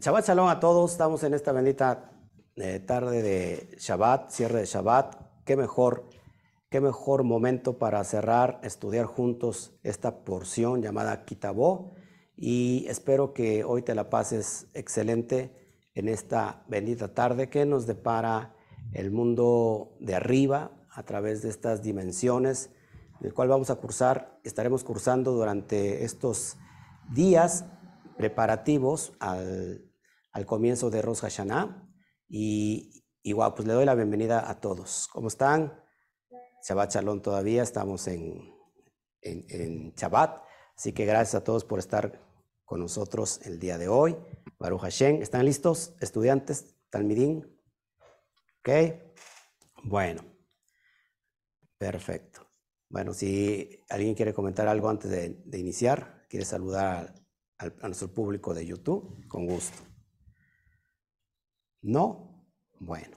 Shabbat Shalom a todos. Estamos en esta bendita eh, tarde de Shabbat, cierre de Shabbat. Qué mejor, qué mejor momento para cerrar, estudiar juntos esta porción llamada Kitabó. Y espero que hoy te la pases excelente en esta bendita tarde que nos depara el mundo de arriba a través de estas dimensiones, el cual vamos a cursar, estaremos cursando durante estos días preparativos al, comienzo de Rosh Hashanah. Y igual, pues le doy la bienvenida a todos. ¿Cómo están? Shabbat Shalom todavía, estamos en, en, Shabbat. Así que gracias a todos por estar con nosotros el día de hoy. Baruch Hashem, ¿están listos, estudiantes? Talmidín. ¿Ok? Bueno, perfecto. Bueno, si alguien quiere comentar algo antes de, iniciar, quiere saludar a nuestro público de YouTube, con gusto. ¿No? Bueno.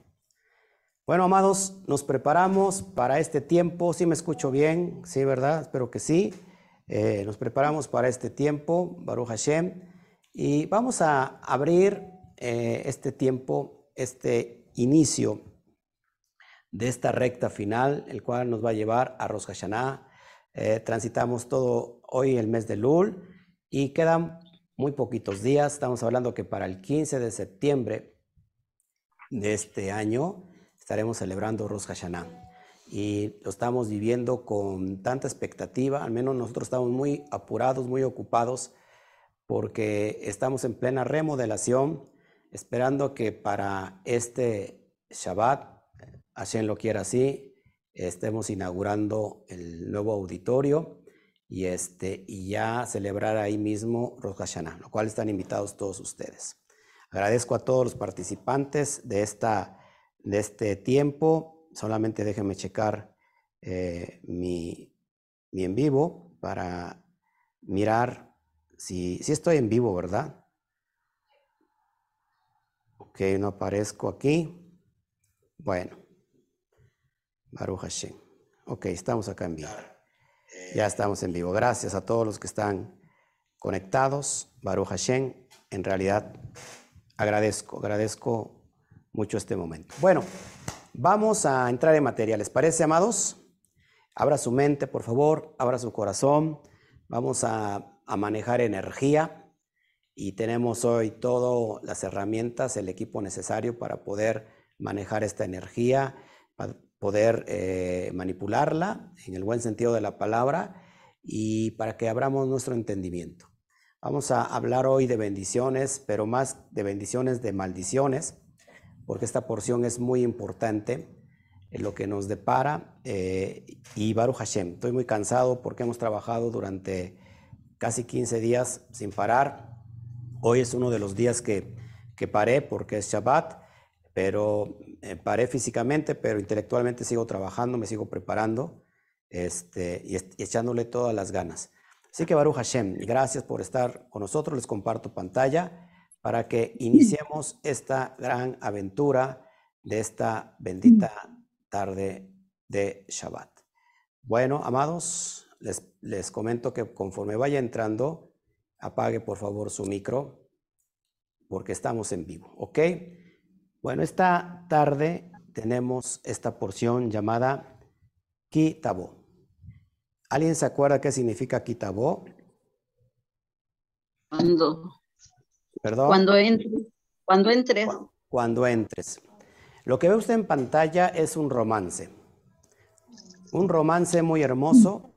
Bueno, amados, nos preparamos para este tiempo. ¿Sí me escucho bien? Sí, ¿verdad? Espero que sí. Eh, nos preparamos para este tiempo, Baruch Hashem, y vamos a abrir eh, este tiempo, este inicio de esta recta final, el cual nos va a llevar a Rosh Hashanah. Eh, transitamos todo hoy el mes de Lul y quedan muy poquitos días. Estamos hablando que para el 15 de septiembre de este año estaremos celebrando Rosh Hashanah y lo estamos viviendo con tanta expectativa, al menos nosotros estamos muy apurados, muy ocupados, porque estamos en plena remodelación, esperando que para este Shabbat, Hashem lo quiera así, estemos inaugurando el nuevo auditorio y, este, y ya celebrar ahí mismo Rosh Hashanah, lo cual están invitados todos ustedes. Agradezco a todos los participantes de, esta, de este tiempo solamente déjenme checar eh, mi, en vivo para mirar si, si estoy en vivo, ¿verdad? Ok, no aparezco aquí. Bueno, Baruch Hashem. Ok, estamos acá en vivo. Ya estamos en vivo. Gracias a todos los que están conectados. Baruch Hashem. En realidad, agradezco, agradezco mucho este momento. Bueno. Vamos a entrar en materia, ¿les parece, amados? Abra su mente, por favor, abra su corazón. Vamos a, manejar energía y tenemos hoy todas las herramientas, el equipo necesario para poder manejar esta energía, poder eh, manipularla en el buen sentido de la palabra y para que abramos nuestro entendimiento. Vamos a hablar hoy de bendiciones, pero más de bendiciones de maldiciones porque esta porción es muy importante en lo que nos depara. Eh, y Baruch Hashem, estoy muy cansado porque hemos trabajado durante casi 15 días sin parar. Hoy es uno de los días que, que paré porque es Shabbat, pero eh, paré físicamente, pero intelectualmente sigo trabajando, me sigo preparando este, y, echándole todas las ganas. Así que Baruch Hashem, gracias por estar con nosotros. Les comparto pantalla para que iniciemos esta gran aventura de esta bendita tarde de Shabbat. Bueno, amados, les, les comento que conforme vaya entrando, apague por favor su micro, porque estamos en vivo, ¿ok? Bueno, esta tarde tenemos esta porción llamada Kitabo. ¿Alguien se acuerda qué significa Kitabo? Cuando Perdón. Cuando entres. Cuando entres. Cuando entres. Lo que ve usted en pantalla es un romance. Un romance muy hermoso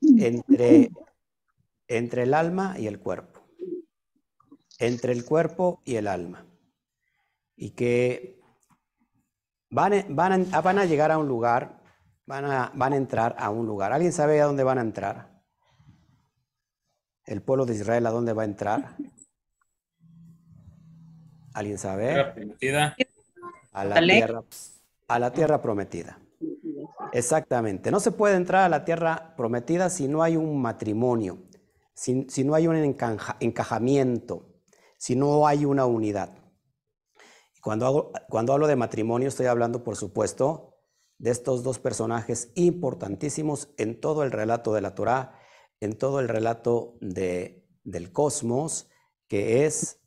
entre, entre el alma y el cuerpo. Entre el cuerpo y el alma. Y que van, van, a, van a llegar a un lugar, van a, van a entrar a un lugar. ¿Alguien sabe a dónde van a entrar? El pueblo de Israel a dónde va a entrar. ¿Alguien sabe? A la tierra, a la tierra prometida. Exactamente. No se puede entrar a la tierra prometida si no hay un matrimonio, si, no hay un encajamiento, si no hay una unidad. Cuando, cuando hablo de matrimonio estoy hablando, por supuesto, de estos dos personajes importantísimos en todo el relato de la Torá, en todo el relato de, del cosmos, que es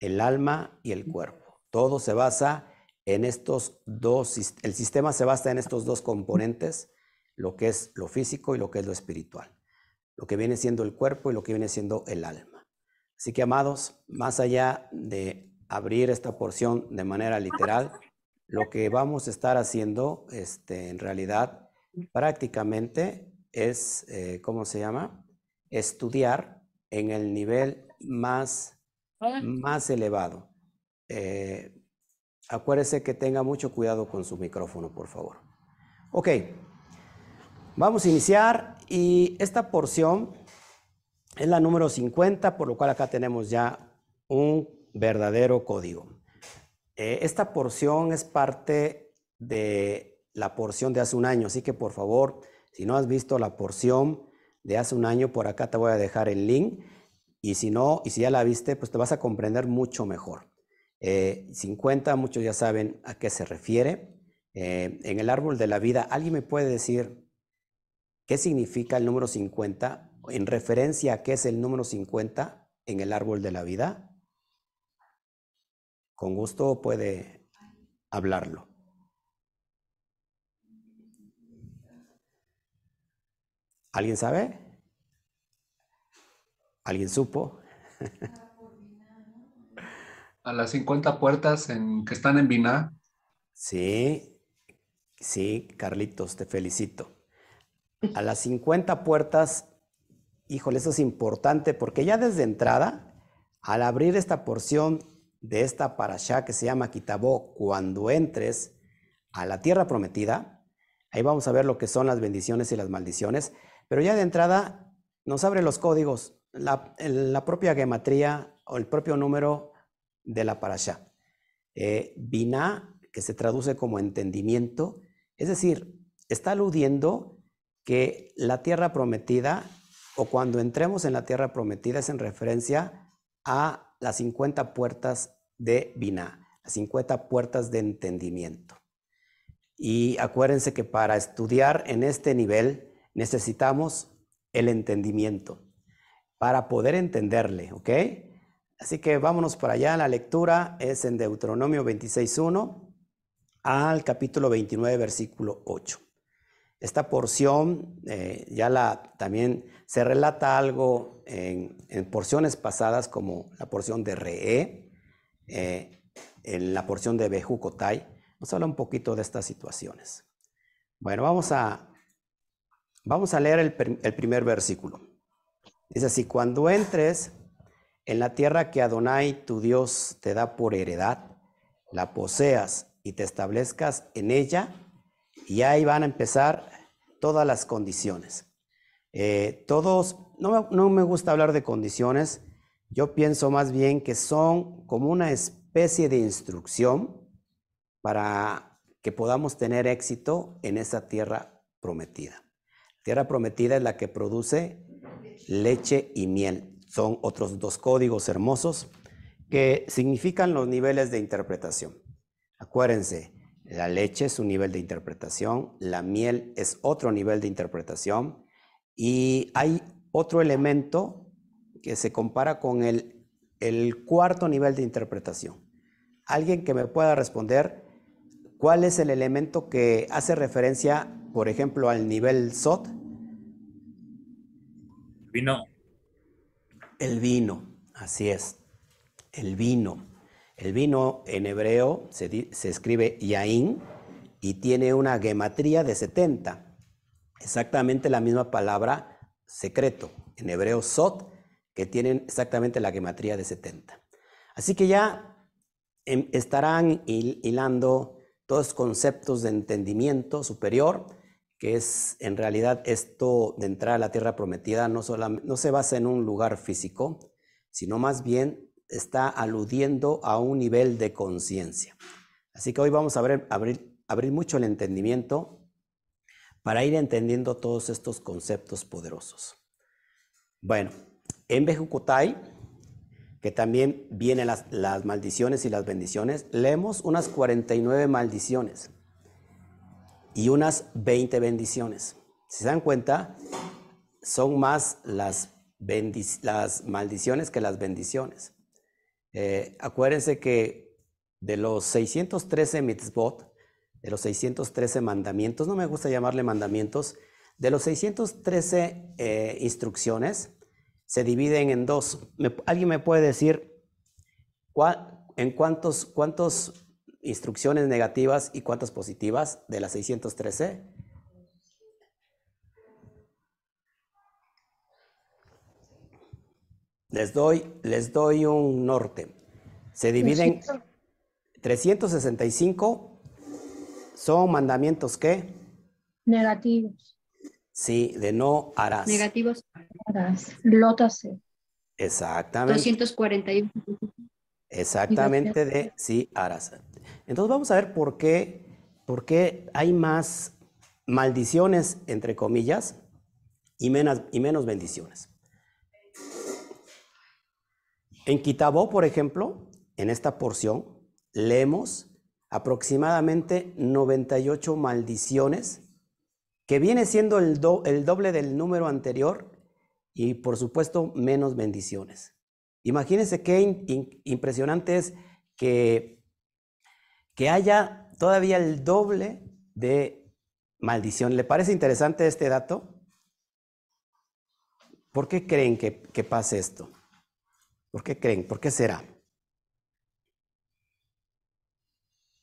el alma y el cuerpo. Todo se basa en estos dos, el sistema se basa en estos dos componentes, lo que es lo físico y lo que es lo espiritual, lo que viene siendo el cuerpo y lo que viene siendo el alma. Así que, amados, más allá de abrir esta porción de manera literal, lo que vamos a estar haciendo, este, en realidad, prácticamente es, eh, ¿cómo se llama? Estudiar en el nivel más, más elevado. Eh, acuérdese que tenga mucho cuidado con su micrófono, por favor. Ok, vamos a iniciar y esta porción es la número 50, por lo cual acá tenemos ya un verdadero código. Eh, esta porción es parte de la porción de hace un año, así que por favor, si no has visto la porción de hace un año, por acá te voy a dejar el link. Y si no, y si ya la viste, pues te vas a comprender mucho mejor. 50, eh, muchos ya saben a qué se refiere. Eh, en el árbol de la vida, ¿alguien me puede decir qué significa el número 50 en referencia a qué es el número 50 en el árbol de la vida? Con gusto puede hablarlo. ¿Alguien sabe? ¿Alguien supo? A las 50 puertas en, que están en Biná. Sí, sí, Carlitos, te felicito. A las 50 puertas, híjole, eso es importante porque ya desde entrada, al abrir esta porción de esta parasha que se llama Kitabó, cuando entres a la tierra prometida, ahí vamos a ver lo que son las bendiciones y las maldiciones, pero ya de entrada nos abre los códigos, la, propia gematría o el propio número de la parasha. Eh, Binah, que se traduce como entendimiento, es decir, está aludiendo que la tierra prometida o cuando entremos en la tierra prometida es en referencia a las 50 puertas de Binah, las 50 puertas de entendimiento. Y acuérdense que para estudiar en este nivel necesitamos el entendimiento para poder entenderle, ¿ok? Así que vámonos para allá. La lectura es en Deuteronomio 26.1 al capítulo 29, versículo 8. Esta porción eh, ya la también se relata algo en, porciones pasadas, como la porción de Reé, eh, en la porción de Bejucotai. Nos habla un poquito de estas situaciones. Bueno, vamos a, vamos a leer el, el primer versículo. Dice así, cuando entres en la tierra que Adonai, tu Dios, te da por heredad, la poseas y te establezcas en ella, y ahí van a empezar todas las condiciones. Eh, todos, no, no me gusta hablar de condiciones, yo pienso más bien que son como una especie de instrucción para que podamos tener éxito en esa tierra prometida. Tierra prometida es la que produce leche y miel. Son otros dos códigos hermosos que significan los niveles de interpretación. Acuérdense, la leche es un nivel de interpretación, la miel es otro nivel de interpretación y hay otro elemento que se compara con el, el cuarto nivel de interpretación. Alguien que me pueda responder cuál es el elemento que hace referencia, por ejemplo, al nivel SOT. Vino. El vino, así es, el vino. El vino en hebreo se, escribe yain y tiene una gematría de 70. Exactamente la misma palabra secreto, en hebreo sot, que tienen exactamente la gematría de 70. Así que ya em, estarán hilando todos conceptos de entendimiento superior, que es en realidad esto de entrar a la tierra prometida no, no se basa en un lugar físico, sino más bien está aludiendo a un nivel de conciencia. Así que hoy vamos a abrir, mucho el entendimiento para ir entendiendo todos estos conceptos poderosos. Bueno, en Bejucotai, que también vienen las, maldiciones y las bendiciones, leemos unas 49 maldiciones y unas 20 bendiciones. Si se dan cuenta, son más las maldiciones que las bendiciones. Eh, acuérdense que de los 613 mitzvot, de los 613 mandamientos, no me gusta llamarle mandamientos, de los 613 eh, instrucciones, se dividen en dos. ¿Alguien me puede decir en cuántos, cuántas instrucciones negativas y cuántas positivas de las 613? Les doy, les doy un norte. Se dividen 365 son mandamientos que negativos. Sí, de no harás. Negativos. Harás. Lótase. Exactamente. 241. Exactamente de sí harás. Entonces vamos a ver por qué, por qué hay más maldiciones, entre comillas, y menos, y menos bendiciones. En Kitabó, por ejemplo, en esta porción, leemos aproximadamente 98 maldiciones, que viene siendo el, doble del número anterior y por supuesto menos bendiciones. Imagínense qué impresionante es que, que haya todavía el doble de maldición. ¿Le parece interesante este dato? ¿Por qué creen que, que pase esto? ¿Por qué creen? ¿Por qué será?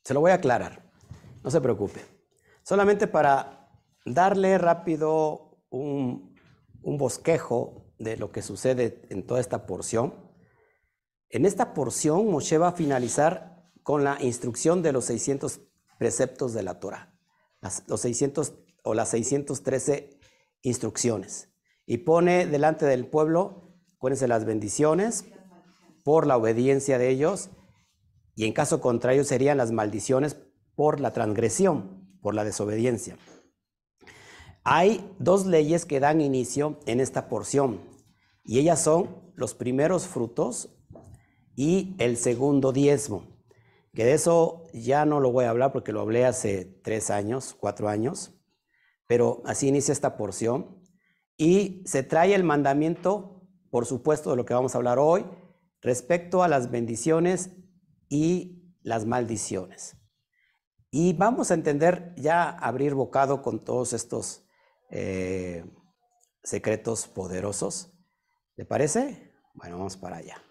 Se lo voy a aclarar, no se preocupe. Solamente para darle rápido un, bosquejo de lo que sucede en toda esta porción. En esta porción Moshe va a finalizar con la instrucción de los 600 preceptos de la Torah, los 600 o las 613 instrucciones. Y pone delante del pueblo, acuérdense las bendiciones, por la obediencia de ellos y en caso contrario serían las maldiciones por la transgresión, por la desobediencia. Hay dos leyes que dan inicio en esta porción y ellas son los primeros frutos y el segundo diezmo. Que de eso ya no lo voy a hablar porque lo hablé hace tres años, cuatro años, pero así inicia esta porción. Y se trae el mandamiento, por supuesto, de lo que vamos a hablar hoy, respecto a las bendiciones y las maldiciones. Y vamos a entender, ya abrir bocado con todos estos eh, secretos poderosos. ¿Le parece? Bueno, vamos para allá.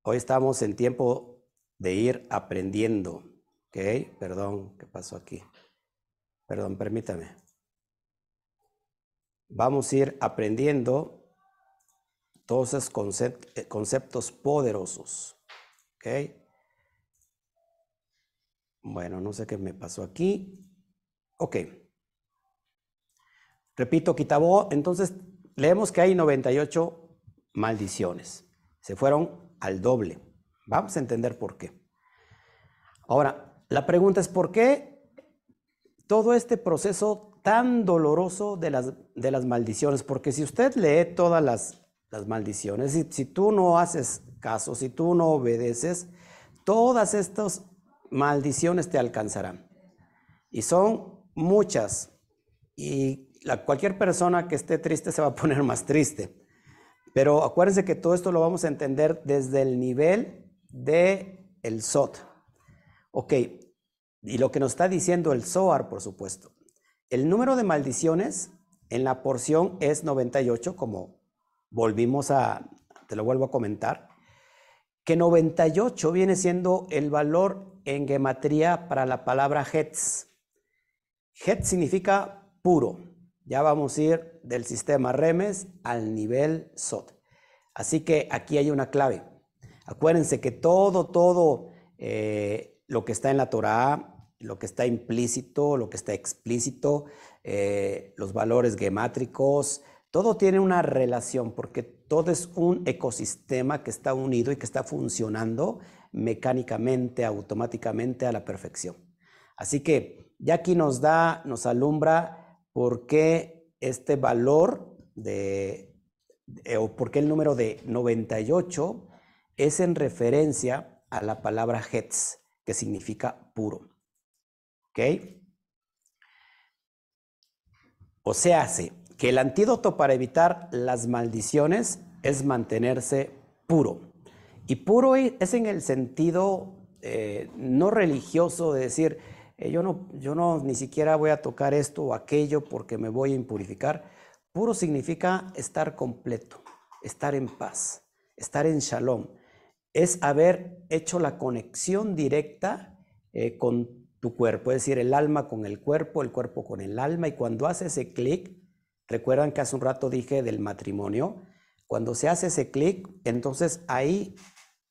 Hoy estamos en tiempo de ir aprendiendo. ¿Ok? Perdón, ¿qué pasó aquí? Perdón, permítame. Vamos a ir aprendiendo todos esos eh, conceptos poderosos. ¿Ok? Bueno, no sé qué me pasó aquí. Ok. Repito, Kitabó, entonces leemos que hay 98 maldiciones. Se fueron al doble. Vamos a entender por qué. Ahora, la pregunta es por qué todo este proceso tan doloroso de las, de las maldiciones. Porque si usted lee todas las las maldiciones. Si, si tú no haces caso, si tú no obedeces, todas estas maldiciones te alcanzarán. Y son muchas. Y la, cualquier persona que esté triste se va a poner más triste. Pero acuérdense que todo esto lo vamos a entender desde el nivel de el SOT. Ok, y lo que nos está diciendo el SOAR, por supuesto. El número de maldiciones en la porción es 98, como volvimos a, te lo vuelvo a comentar, que 98 viene siendo el valor en gematría para la palabra Hetz. Hetz significa puro. Ya vamos a ir del sistema Remes al nivel SOT. Así que aquí hay una clave. Acuérdense que todo, todo eh, lo que está en la Torah, lo que está implícito, lo que está explícito, eh, los valores gemátricos, todo tiene una relación porque todo es un ecosistema que está unido y que está funcionando mecánicamente, automáticamente a la perfección. Así que ya aquí nos da, nos alumbra por qué este valor de, o por qué el número de 98 es en referencia a la palabra Hetz, que significa puro. ¿Ok? O sea, hace que el antídoto para evitar las maldiciones es mantenerse puro. Y puro es en el sentido eh, no religioso de decir, eh, yo, no, yo no ni siquiera voy a tocar esto o aquello porque me voy a impurificar. Puro significa estar completo, estar en paz, estar en shalom. Es haber hecho la conexión directa eh, con tu cuerpo, es decir, el alma con el cuerpo, el cuerpo con el alma. Y cuando hace ese clic, recuerdan que hace un rato dije del matrimonio, cuando se hace ese clic, entonces ahí,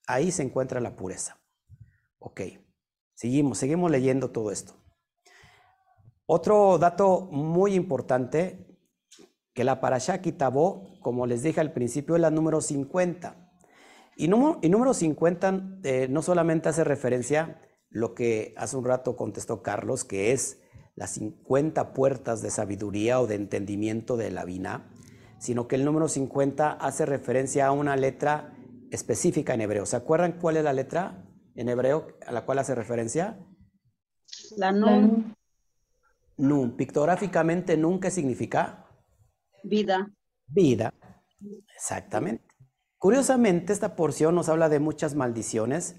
ahí se encuentra la pureza. Ok, seguimos, seguimos leyendo todo esto. Otro dato muy importante, que la Parashá Kitabó, como les dije al principio, es la número 50. Y número, y número 50 eh, no solamente hace referencia lo que hace un rato contestó Carlos, que es las 50 puertas de sabiduría o de entendimiento de la Vina, sino que el número 50 hace referencia a una letra específica en hebreo. ¿Se acuerdan cuál es la letra en hebreo a la cual hace referencia? La Nun. Nun. Pictográficamente, Nun, ¿qué significa? Vida. Vida. Exactamente. Curiosamente, esta porción nos habla de muchas maldiciones,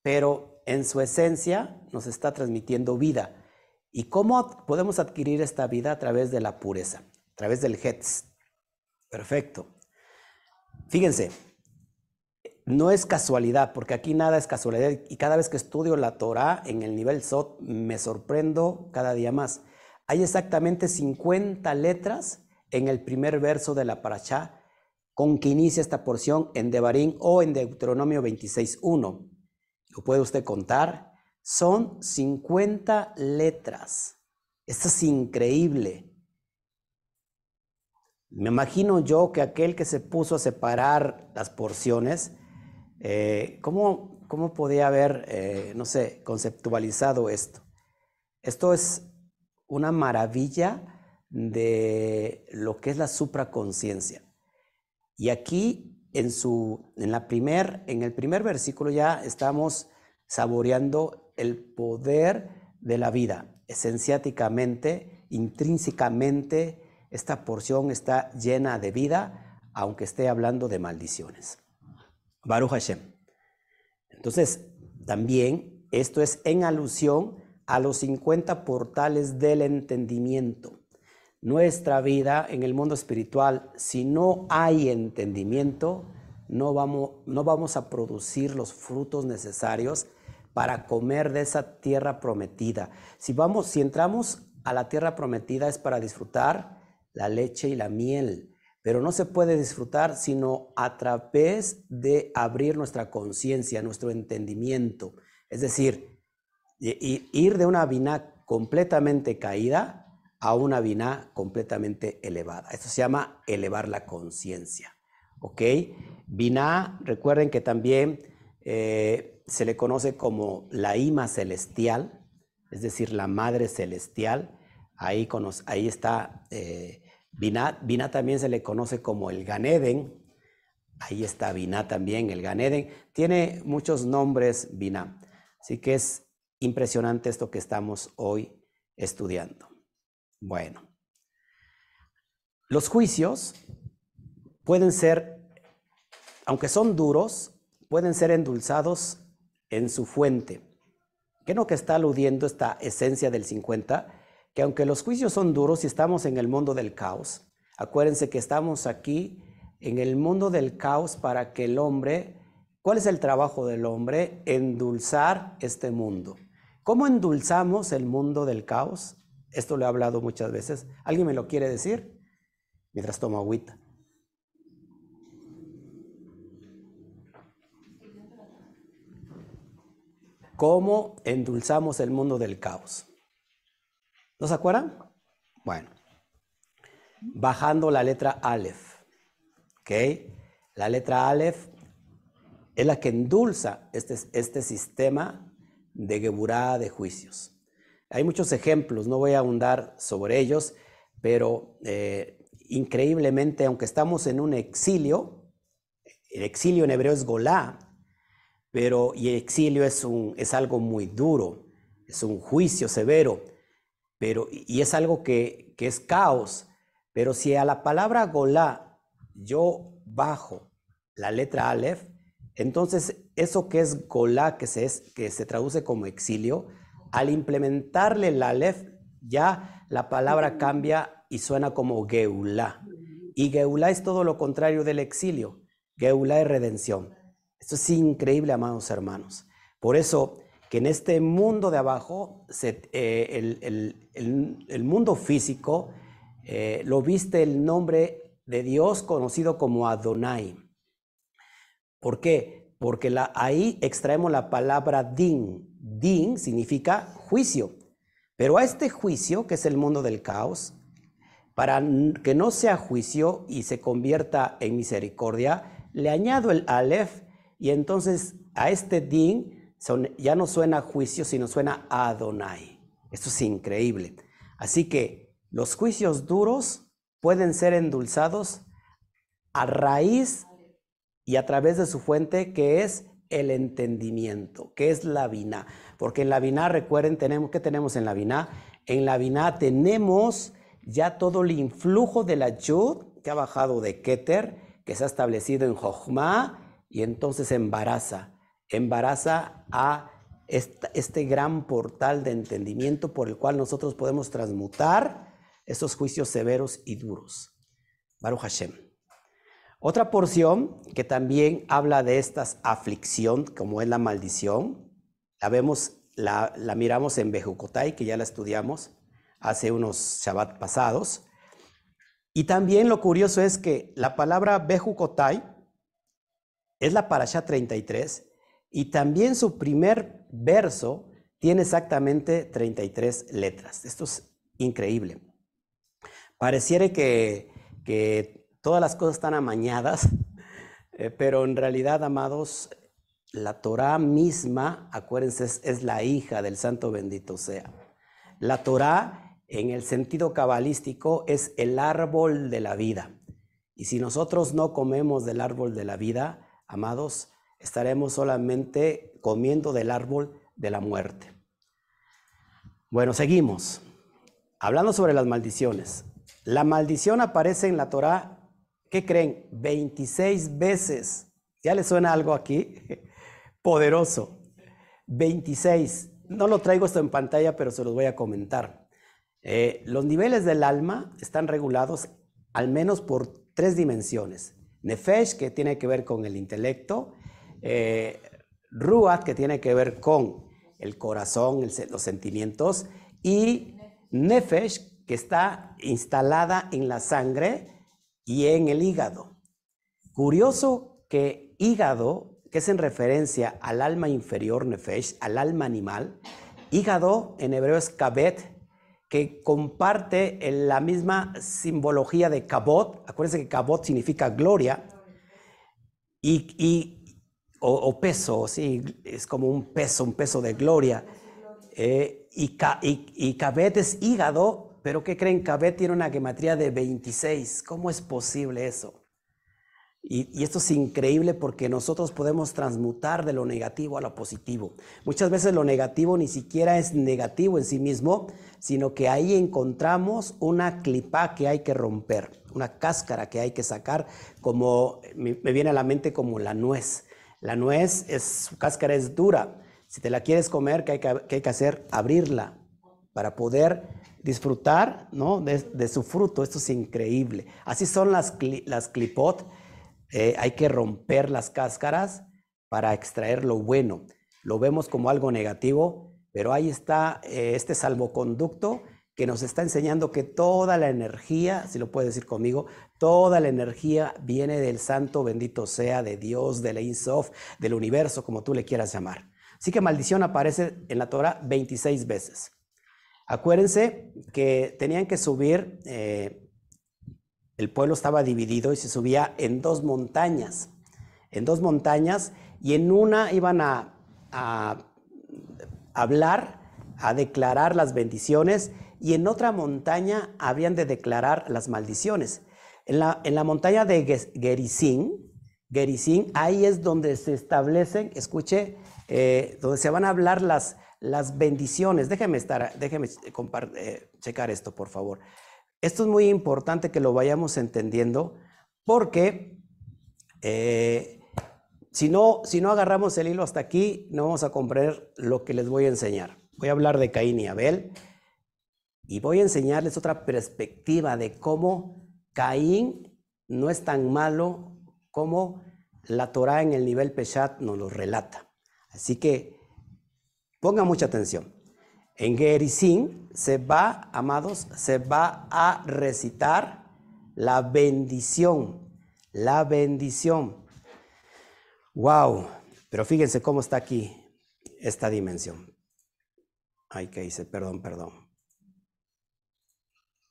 pero en su esencia nos está transmitiendo vida. ¿Y cómo podemos adquirir esta vida? A través de la pureza, a través del Hetz. Perfecto. Fíjense, no es casualidad, porque aquí nada es casualidad. Y cada vez que estudio la Torah en el nivel SOT, me sorprendo cada día más. Hay exactamente 50 letras en el primer verso de la Parashá con que inicia esta porción en Devarim o en Deuteronomio 26.1. Lo puede usted contar. Son 50 letras. Esto es increíble. Me imagino yo que aquel que se puso a separar las porciones, eh, ¿cómo, ¿cómo, podía haber, eh, no sé, conceptualizado esto? Esto es una maravilla de lo que es la supraconciencia. Y aquí en, su, en, la primer, en el primer versículo ya estamos saboreando el poder de la vida, esenciáticamente, intrínsecamente, esta porción está llena de vida, aunque esté hablando de maldiciones. Baruch Hashem. Entonces, también esto es en alusión a los 50 portales del entendimiento. Nuestra vida en el mundo espiritual, si no hay entendimiento, no vamos, no vamos a producir los frutos necesarios para comer de esa tierra prometida. Si vamos, si entramos a la tierra prometida es para disfrutar la leche y la miel, pero no se puede disfrutar sino a través de abrir nuestra conciencia, nuestro entendimiento. Es decir, ir de una vina completamente caída a una vina completamente elevada. Esto se llama elevar la conciencia. ¿Ok? Vina, recuerden que también eh, se le conoce como la ima celestial, es decir, la madre celestial. Ahí, ahí está eh, Binah, también se le conoce como el Ganeden. Ahí está Binah también, el Ganeden. Tiene muchos nombres Binah. Así que es impresionante esto que estamos hoy estudiando. Bueno, los juicios pueden ser, aunque son duros, pueden ser endulzados en su fuente. ¿Qué no que está aludiendo esta esencia del 50? que aunque los juicios son duros y estamos en el mundo del caos, acuérdense que estamos aquí en el mundo del caos para que el hombre, ¿cuál es el trabajo del hombre? Endulzar este mundo. ¿Cómo endulzamos el mundo del caos? Esto lo he hablado muchas veces. ¿Alguien me lo quiere decir? Mientras tomo agüita. ¿Cómo endulzamos el mundo del caos? ¿No se acuerdan? Bueno, bajando la letra Aleph, ¿ok? La letra Aleph es la que endulza este, este sistema de Geburá de juicios. Hay muchos ejemplos, no voy a ahondar sobre ellos, pero eh, increíblemente, aunque estamos en un exilio, el exilio en hebreo es Golá, pero y exilio es, un, es algo muy duro, es un juicio severo y es algo que, es caos. Pero si a la palabra Golá yo bajo la letra Aleph, Entonces, eso que es Golá, que se, es, que se traduce como exilio, al implementarle el Aleph, ya la palabra cambia y suena como Geulá. Y Geulá es todo lo contrario del exilio. Geulá es redención. Esto es increíble, amados hermanos. Por eso que en este mundo de abajo, eh, el, mundo físico, eh, lo viste el nombre de Dios conocido como Adonai. ¿Por qué? Porque la, ahí extraemos la palabra din. Din significa juicio. Pero a este juicio, que es el mundo del caos, para que no sea juicio y se convierta en misericordia, le añado el Aleph y entonces a este din ya no suena juicio, sino suena Adonai. Esto es increíble. Así que los juicios duros pueden ser endulzados a raíz y a través de su fuente, que es el entendimiento, que es la vina. Porque en la vina, recuerden, tenemos, ¿qué tenemos en la vina? En la vina tenemos ya todo el influjo de la yud que ha bajado de Keter, que se ha establecido en Jochma, y entonces embaraza, embaraza a este gran portal de entendimiento por el cual nosotros podemos transmutar esos juicios severos y duros. Baruch Hashem. Otra porción que también habla de esta aflicción, como es la maldición, la vemos, la, miramos en Bejucotay, que ya la estudiamos hace unos Shabbat pasados. Y también lo curioso es que la palabra Bejucotay es la Parashá 33 y también su primer verso tiene exactamente 33 letras. Esto es increíble. Pareciera que, que Todas las cosas están amañadas, eh, pero en realidad, amados, la Torah misma, acuérdense, es, la hija del Santo bendito sea. La Torah, en el sentido cabalístico, es el árbol de la vida. Y si nosotros no comemos del árbol de la vida, amados, estaremos solamente comiendo del árbol de la muerte. Bueno, seguimos. Hablando sobre las maldiciones. La maldición aparece en la Torah ¿Qué creen? 26 veces. ¿Ya les suena algo aquí? Poderoso. 26. No lo traigo esto en pantalla, pero se los voy a comentar. Eh, los niveles del alma están regulados al menos por tres dimensiones. Nefesh, que tiene que ver con el intelecto. Eh, Ruach, que tiene que ver con el corazón, los sentimientos. Y Nefesh, que está instalada en la sangre y en el hígado. Curioso que hígado, que es en referencia al alma inferior, nefesh, al alma animal, hígado en hebreo es kabet, que comparte la misma simbología de kabot. Acuérdense que kabot significa gloria y, o, peso, sí, es como un peso, un peso de gloria. Eh, y, y, kabet es hígado pero ¿qué creen? Cabet tiene una gematría de 26. ¿Cómo es posible eso? Y, esto es increíble porque nosotros podemos transmutar de lo negativo a lo positivo. Muchas veces lo negativo ni siquiera es negativo en sí mismo, sino que ahí encontramos una clipa que hay que romper, una cáscara que hay que sacar, como me, viene a la mente como la nuez. La nuez, es, su cáscara es dura. Si te la quieres comer, ¿qué hay que, hay que hacer? Abrirla para poder disfrutar ¿no? de, su fruto. Esto es increíble. Así son las clipot. Eh, hay que romper las cáscaras para extraer lo bueno. Lo vemos como algo negativo, pero ahí está eh, este salvoconducto que nos está enseñando que toda la energía, si lo puedes decir conmigo, toda la energía viene del santo bendito sea, de Dios, del Insof, del universo, como tú le quieras llamar. Así que maldición aparece en la Torah 26 veces. Acuérdense que tenían que subir, eh, el pueblo estaba dividido y se subía en dos montañas, en dos montañas, y en una iban a, hablar, a declarar las bendiciones, y en otra montaña habían de declarar las maldiciones. En la, en la montaña de Gerizim, Gerizim, ahí es donde se establecen, escuche, eh, donde se van a hablar las, las bendiciones. Déjeme estar, déjeme eh, checar esto, por favor. Esto es muy importante que lo vayamos entendiendo porque eh, si no, si no agarramos el hilo hasta aquí, no vamos a comprender lo que les voy a enseñar. Voy a hablar de Caín y Abel y voy a enseñarles otra perspectiva de cómo Caín no es tan malo como la Torah en el nivel Peshat nos lo relata. Así que pongan mucha atención. En Gerizim se va, amados, se va a recitar la bendición, la bendición. Wow, pero fíjense cómo está aquí esta dimensión. Ay, que hice, perdón, perdón.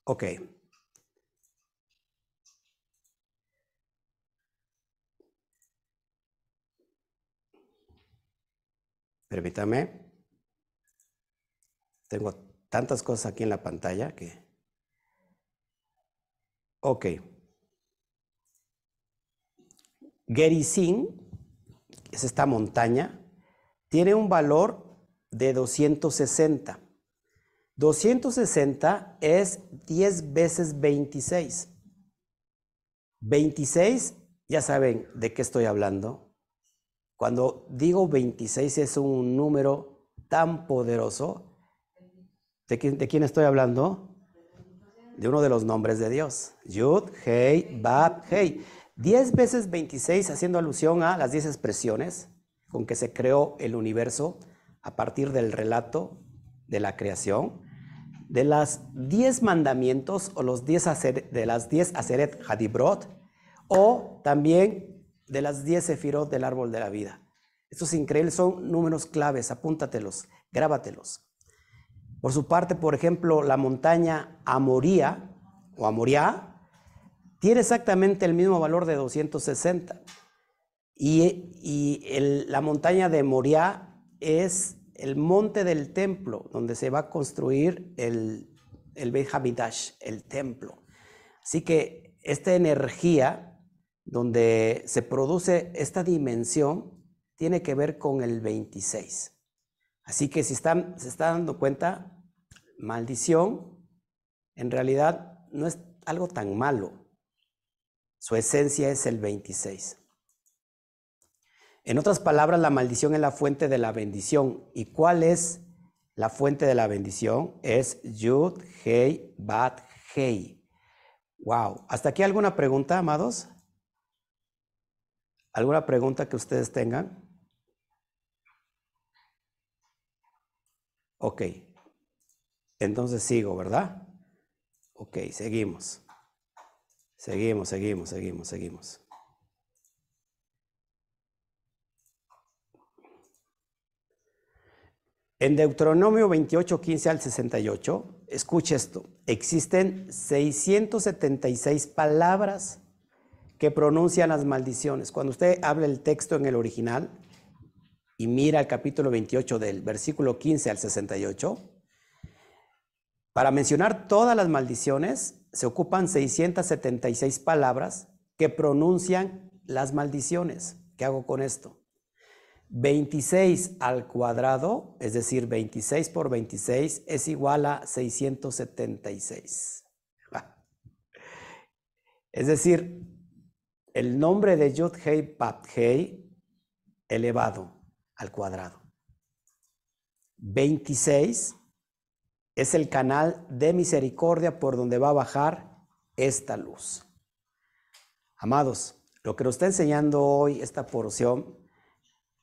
Ok. Permítame. Tengo tantas cosas aquí en la pantalla que... Ok. Gerizim, es esta montaña, tiene un valor de 260. 260 es 10 veces 26. 26, ya saben de qué estoy hablando. Cuando digo 26 es un número tan poderoso. ¿De quién, estoy hablando? De uno de los nombres de Dios. Yud, Hei, Bab, Hei. 10 veces 26 haciendo alusión a las 10 expresiones con que se creó el universo a partir del relato de la creación, de las 10 mandamientos o los 10 de las 10 Aseret Hadibrot, o también de las 10 Sefirot del árbol de la vida. Estos increíbles son números claves, apúntatelos, grábatelos. Por su parte, por ejemplo, la montaña Amoría o Amoría tiene exactamente el mismo valor de 260. Y, la montaña de Moria es el monte del templo, donde se va a construir el, el el templo. Así que esta energía, donde se produce esta dimensión, tiene que ver con el 26. Así que si se está dando cuenta, maldición en realidad no es algo tan malo. Su esencia es el 26. En otras palabras, la maldición es la fuente de la bendición. ¿Y cuál es la fuente de la bendición? Es Yud, Hei, Bat, Hei. Wow. ¿Hasta aquí alguna pregunta, amados? ¿Alguna pregunta que ustedes tengan? Ok. Entonces sigo, ¿verdad? Ok, seguimos. Seguimos, seguimos, seguimos, seguimos. En Deuteronomio 28, 15 al 68, escuche esto, existen 676 palabras que pronuncian las maldiciones. Cuando usted habla el texto en el original y mira el capítulo 28 del versículo 15 al 68, para mencionar todas las maldiciones se ocupan 676 palabras que pronuncian las maldiciones. ¿Qué hago con esto? 26 al cuadrado, es decir, 26 por 26 es igual a 676. Es decir, el nombre de Yud Hei Pat Hei elevado al cuadrado. 26 es el canal de misericordia por donde va a bajar esta luz. Amados, lo que nos está enseñando hoy esta porción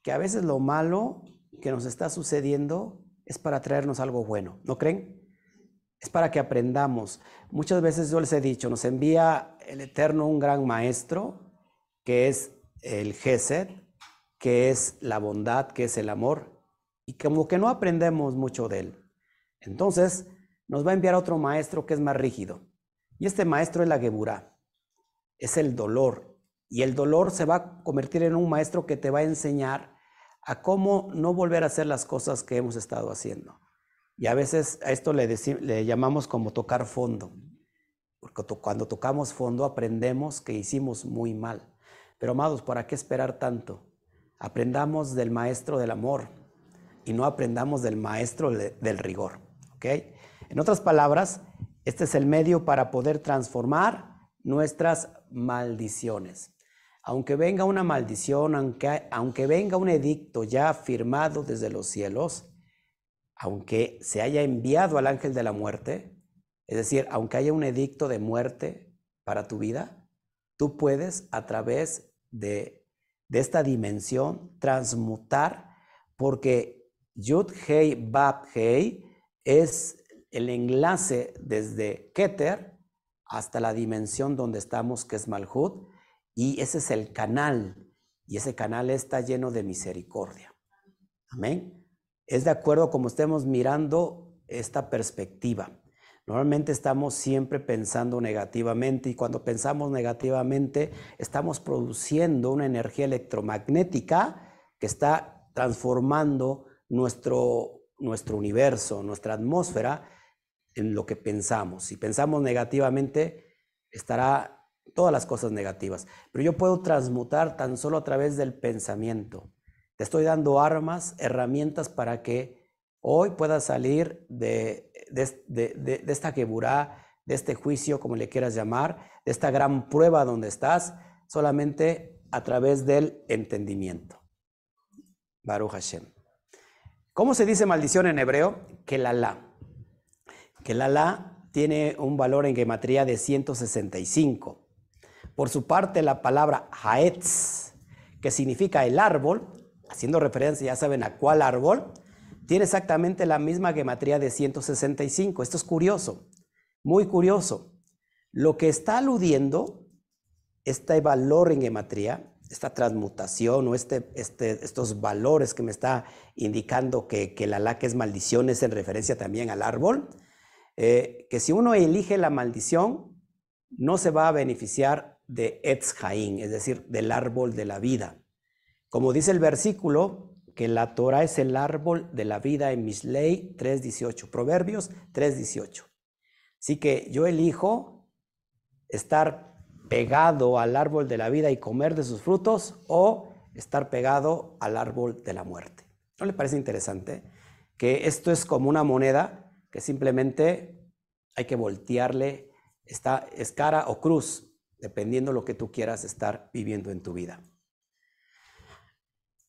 que a veces lo malo que nos está sucediendo es para traernos algo bueno, ¿no creen? Es para que aprendamos. Muchas veces yo les he dicho, nos envía el Eterno un gran maestro, que es el Gesed, que es la bondad, que es el amor, y como que no aprendemos mucho de él. Entonces, nos va a enviar otro maestro que es más rígido. Y este maestro es la Geburá, es el dolor, y el dolor se va a convertir en un maestro que te va a enseñar a cómo no volver a hacer las cosas que hemos estado haciendo. Y a veces a esto le, le llamamos como tocar fondo. Porque cuando tocamos fondo aprendemos que hicimos muy mal. Pero amados, ¿para qué esperar tanto? Aprendamos del maestro del amor y no aprendamos del maestro del rigor. ¿ok? En otras palabras, este es el medio para poder transformar nuestras maldiciones. aunque venga una maldición, aunque, aunque venga un edicto ya firmado desde los cielos, aunque se haya enviado al ángel de la muerte, es decir, aunque haya un edicto de muerte para tu vida, tú puedes a través de, de esta dimensión transmutar, porque Yud Hei Bab Hei es el enlace desde Keter hasta la dimensión donde estamos, que es Malhut, y ese es el canal, y ese canal está lleno de misericordia. Amén. Es de acuerdo como estemos mirando esta perspectiva. Normalmente estamos siempre pensando negativamente y cuando pensamos negativamente estamos produciendo una energía electromagnética que está transformando nuestro, nuestro universo, nuestra atmósfera en lo que pensamos. Si pensamos negativamente, estará todas las cosas negativas. Pero yo puedo transmutar tan solo a través del pensamiento. Te estoy dando armas, herramientas para que hoy puedas salir de, de, esta queburá, de este juicio, como le quieras llamar, de esta gran prueba donde estás, solamente a través del entendimiento. Baruch Hashem. ¿Cómo se dice maldición en hebreo? Que la la que la la tiene un valor en gematría de 165. Por su parte, la palabra haetz, que significa el árbol, haciendo referencia, ya saben a cuál árbol, tiene exactamente la misma gematría de 165. Esto es curioso, muy curioso. Lo que está aludiendo este valor en gematría, esta transmutación o este, este, estos valores que me está indicando que, que la la que es maldición es en referencia también al árbol, eh, que si uno elige la maldición, no se va a beneficiar de Etz es decir, del árbol de la vida. Como dice el versículo, que la Torah es el árbol de la vida en Misley 3.18, Proverbios 3.18. Así que yo elijo estar pegado al árbol de la vida y comer de sus frutos o estar pegado al árbol de la muerte. ¿No le parece interesante? Que esto es como una moneda que simplemente hay que voltearle, está, es cara o cruz, dependiendo lo que tú quieras estar viviendo en tu vida.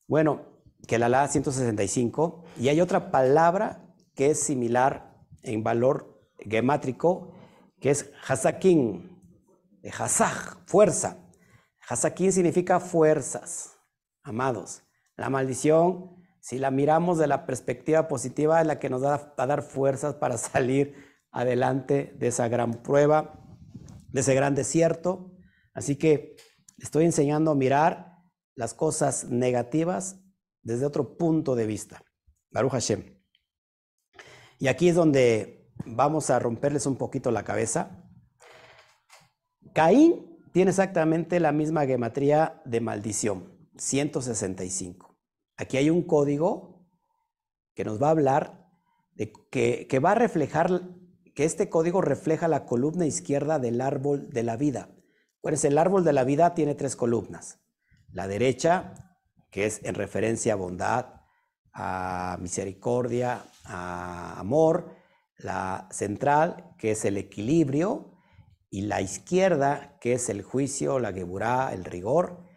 Bueno, que la la 165, y hay otra palabra que es similar en valor gemátrico, que es hasakin, de hasaj, fuerza. Hasakin significa fuerzas, amados. La maldición si la miramos de la perspectiva positiva, es la que nos va a dar fuerzas para salir adelante de esa gran prueba, de ese gran desierto. Así que estoy enseñando a mirar las cosas negativas desde otro punto de vista. Baruch Hashem. Y aquí es donde vamos a romperles un poquito la cabeza. Caín tiene exactamente la misma gematría de maldición, 165. Aquí hay un código que nos va a hablar de que, va a reflejar, que este código refleja la columna izquierda del árbol de la vida. Pues el árbol de la vida tiene tres columnas. La derecha, que es en referencia a bondad, a misericordia, a amor. La central, que es el equilibrio. Y la izquierda, que es el juicio, la geburá, el rigor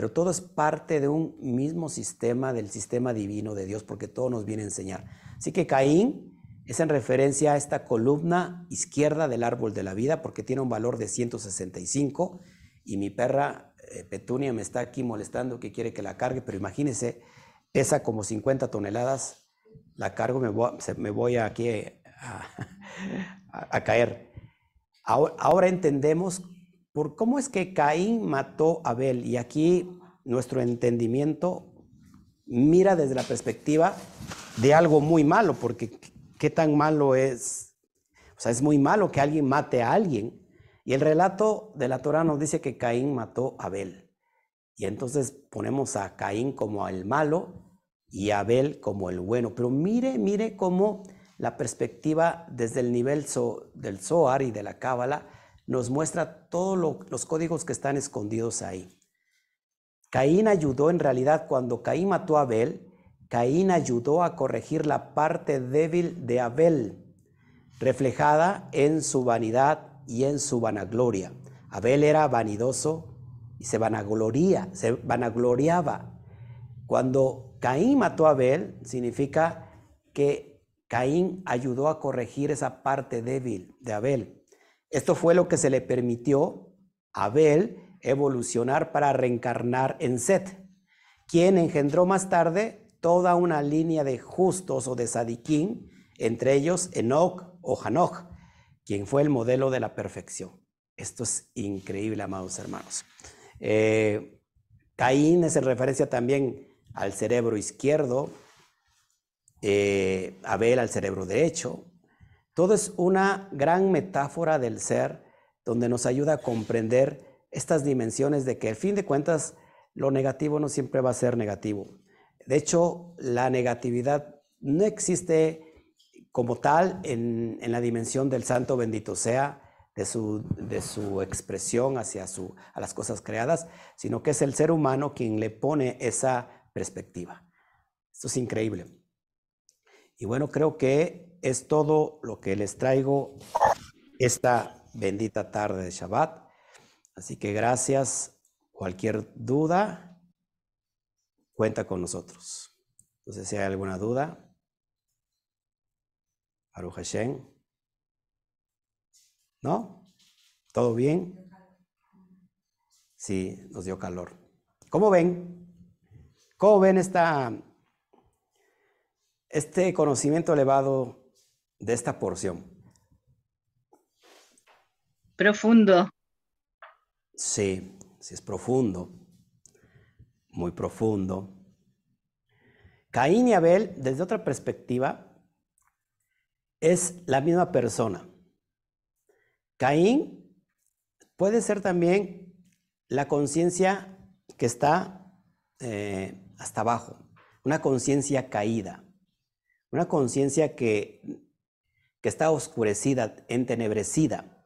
pero todo es parte de un mismo sistema, del sistema divino de Dios, porque todo nos viene a enseñar. Así que Caín es en referencia a esta columna izquierda del árbol de la vida, porque tiene un valor de 165, y mi perra Petunia me está aquí molestando que quiere que la cargue, pero imagínense, pesa como 50 toneladas, la cargo, me voy, me aquí a, caer. Ahora, ahora entendemos por cómo es que Caín mató a Abel. Y aquí nuestro entendimiento mira desde la perspectiva de algo muy malo, porque qué tan malo es, o sea, es muy malo que alguien mate a alguien. Y el relato de la Torah nos dice que Caín mató a Abel. Y entonces ponemos a Caín como el malo y a Abel como el bueno. Pero mire, mire cómo la perspectiva desde el nivel del Zohar y de la Cábala nos muestra todos los códigos que están escondidos ahí. Caín ayudó en realidad cuando Caín mató a Abel, Caín ayudó a corregir la parte débil de Abel, reflejada en su vanidad y en su vanagloria. Abel era vanidoso, y se se vanagloriaba. Cuando Caín mató a Abel, significa que Caín ayudó a corregir esa parte débil de Abel. Esto fue lo que se le permitió a Abel evolucionar para reencarnar en Set, quien engendró más tarde toda una línea de justos o de sadiquín, entre ellos Enoch o Hanoch, quien fue el modelo de la perfección. Esto es increíble, amados hermanos. Eh, Caín es en referencia también al cerebro izquierdo, eh, Abel al cerebro derecho. Todo es una gran metáfora del ser donde nos ayuda a comprender estas dimensiones de que al fin de cuentas lo negativo no siempre va a ser negativo. De hecho, la negatividad no existe como tal en, la dimensión del santo bendito sea, de su, de su expresión hacia su, a las cosas creadas, sino que es el ser humano quien le pone esa perspectiva. Esto es increíble. Y bueno, creo que es todo lo que les traigo esta bendita tarde de Shabbat. Así que gracias. Cualquier duda, cuenta con nosotros. Entonces, si hay alguna duda, Aru Hashem. ¿No? ¿Todo bien? Sí, nos dio calor. ¿Cómo ven? ¿Cómo ven esta, este conocimiento elevado de esta porción? Profundo. Sí, sí es profundo, muy profundo. Caín y Abel, desde otra perspectiva, es la misma persona. Caín puede ser también la conciencia que está eh, hasta abajo, una conciencia caída, una conciencia que, que está oscurecida, entenebrecida.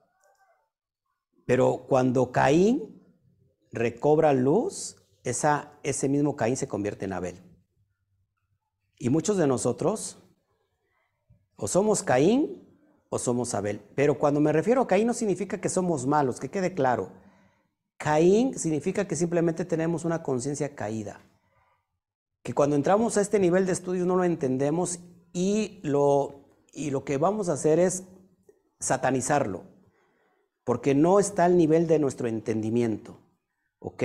Pero cuando Caín recobra luz, esa, ese mismo Caín se convierte en Abel. Y muchos de nosotros o somos Caín o somos Abel. Pero cuando me refiero a Caín no significa que somos malos, que quede claro. Caín significa que simplemente tenemos una conciencia caída. Que cuando entramos a este nivel de estudio no lo entendemos y lo, y lo que vamos a hacer es satanizarlo porque no está al nivel de nuestro entendimiento. ¿Ok?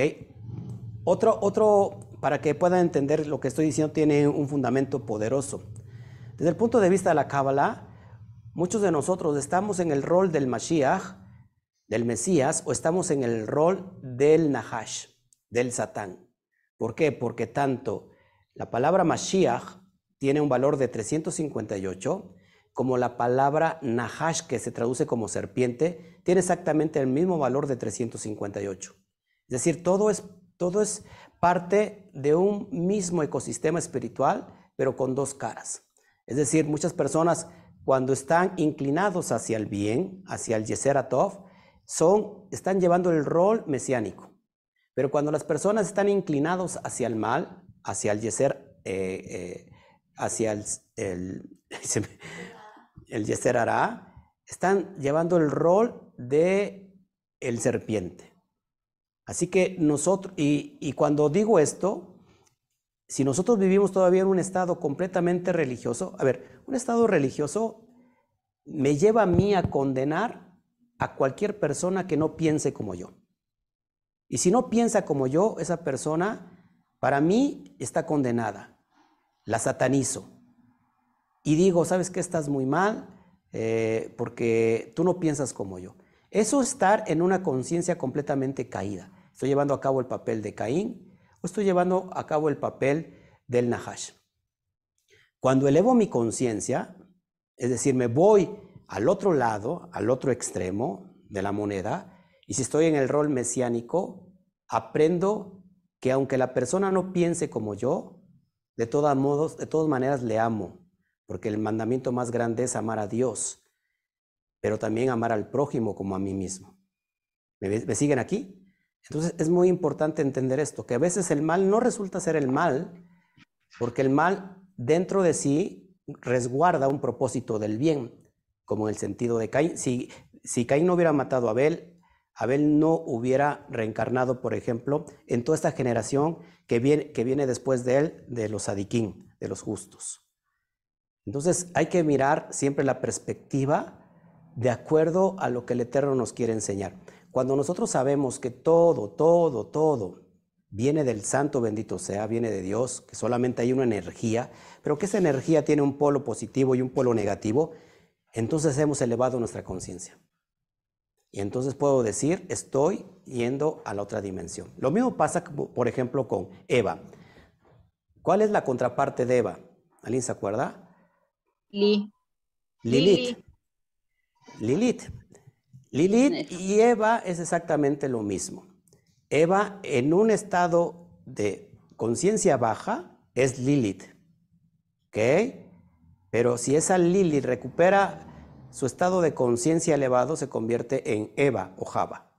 Otro, otro, para que puedan entender lo que estoy diciendo, tiene un fundamento poderoso. Desde el punto de vista de la Kabbalah, muchos de nosotros estamos en el rol del Mashiach, del Mesías, o estamos en el rol del Nahash, del Satán. ¿Por qué? Porque tanto la palabra Mashiach tiene un valor de 358 como la palabra Nahash, que se traduce como serpiente, tiene exactamente el mismo valor de 358. Es decir, todo es, todo es parte de un mismo ecosistema espiritual, pero con dos caras. Es decir, muchas personas cuando están inclinados hacia el bien, hacia el Yeser Atov, son, están llevando el rol mesiánico. Pero cuando las personas están inclinados hacia el mal, hacia el Yeser, eh, eh, hacia el, el el están llevando el rol de el serpiente. Así que nosotros, y, y cuando digo esto, si nosotros vivimos todavía en un estado completamente religioso, a ver, un estado religioso me lleva a mí a condenar a cualquier persona que no piense como yo. Y si no piensa como yo, esa persona, para mí, está condenada. La satanizo y digo, ¿sabes qué? Estás muy mal eh, porque tú no piensas como yo. Eso es estar en una conciencia completamente caída. Estoy llevando a cabo el papel de Caín estoy llevando a cabo el papel del Nahash. Cuando elevo mi conciencia, es decir, me voy al otro lado, al otro extremo de la moneda, y si estoy en el rol mesiánico, aprendo que aunque la persona no piense como yo, de todas modos, de todas maneras le amo porque el mandamiento más grande es amar a Dios, pero también amar al prójimo como a mí mismo. ¿Me, siguen aquí? Entonces es muy importante entender esto, que a veces el mal no resulta ser el mal, porque el mal dentro de sí resguarda un propósito del bien, como en el sentido de Caín. Si, si Caín no hubiera matado a Abel, Abel no hubiera reencarnado, por ejemplo, en toda esta generación que viene, que viene después de él, de los adiquín, de los justos. Entonces hay que mirar siempre la perspectiva de acuerdo a lo que el Eterno nos quiere enseñar. Cuando nosotros sabemos que todo, todo, todo viene del Santo bendito sea, viene de Dios, que solamente hay una energía, pero que esa energía tiene un polo positivo y un polo negativo, entonces hemos elevado nuestra conciencia. Y entonces puedo decir, estoy yendo a la otra dimensión. Lo mismo pasa, por ejemplo, con Eva. ¿Cuál es la contraparte de Eva? ¿Alguien se acuerda? Li. Lilith. Lilith. Lilith y Eva es exactamente lo mismo. Eva en un estado de conciencia baja es Lilith. ¿Ok? Pero si esa Lilith recupera su estado de conciencia elevado, se convierte en Eva o Java.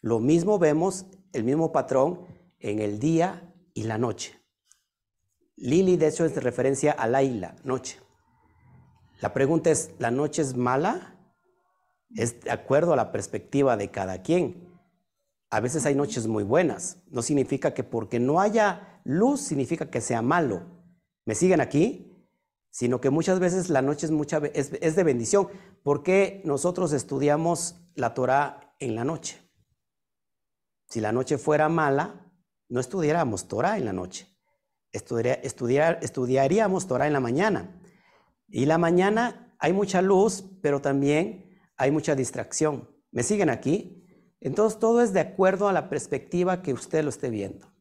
Lo mismo vemos, el mismo patrón en el día y la noche. Lili, de hecho, es de referencia a Laila, noche. La pregunta es, ¿la noche es mala? Es de acuerdo a la perspectiva de cada quien. A veces hay noches muy buenas. No significa que porque no haya luz significa que sea malo. ¿Me siguen aquí? Sino que muchas veces la noche es, de bendición. ¿Por qué nosotros estudiamos la Torah en la noche? Si la noche fuera mala, no estudiáramos Torah en la noche. estudiar, estudiaríamos Torah en la mañana. Y la mañana hay mucha luz, pero también hay mucha distracción. ¿Me siguen aquí? Entonces todo es de acuerdo a la perspectiva que usted lo esté viendo.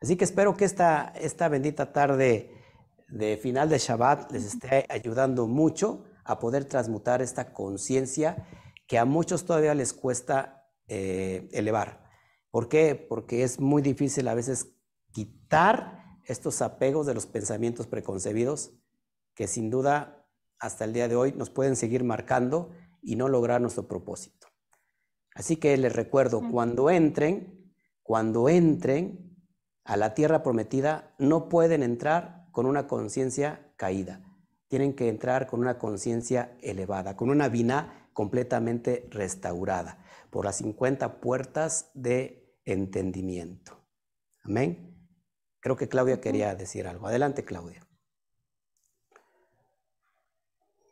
Así que espero que esta, esta bendita tarde de final de Shabbat les esté ayudando mucho a poder transmutar esta conciencia que a muchos todavía les cuesta eh, elevar. ¿Por qué? Porque es muy difícil a veces quitar estos apegos de los pensamientos preconcebidos que sin duda hasta el día de hoy nos pueden seguir marcando y no lograr nuestro propósito. Así que les recuerdo, cuando entren, cuando entren a la tierra prometida, no pueden entrar con una conciencia caída. Tienen que entrar con una conciencia elevada, con una vina completamente restaurada por las 50 puertas de entendimiento. Amén. Creo que Claudia quería decir algo. Adelante, Claudia.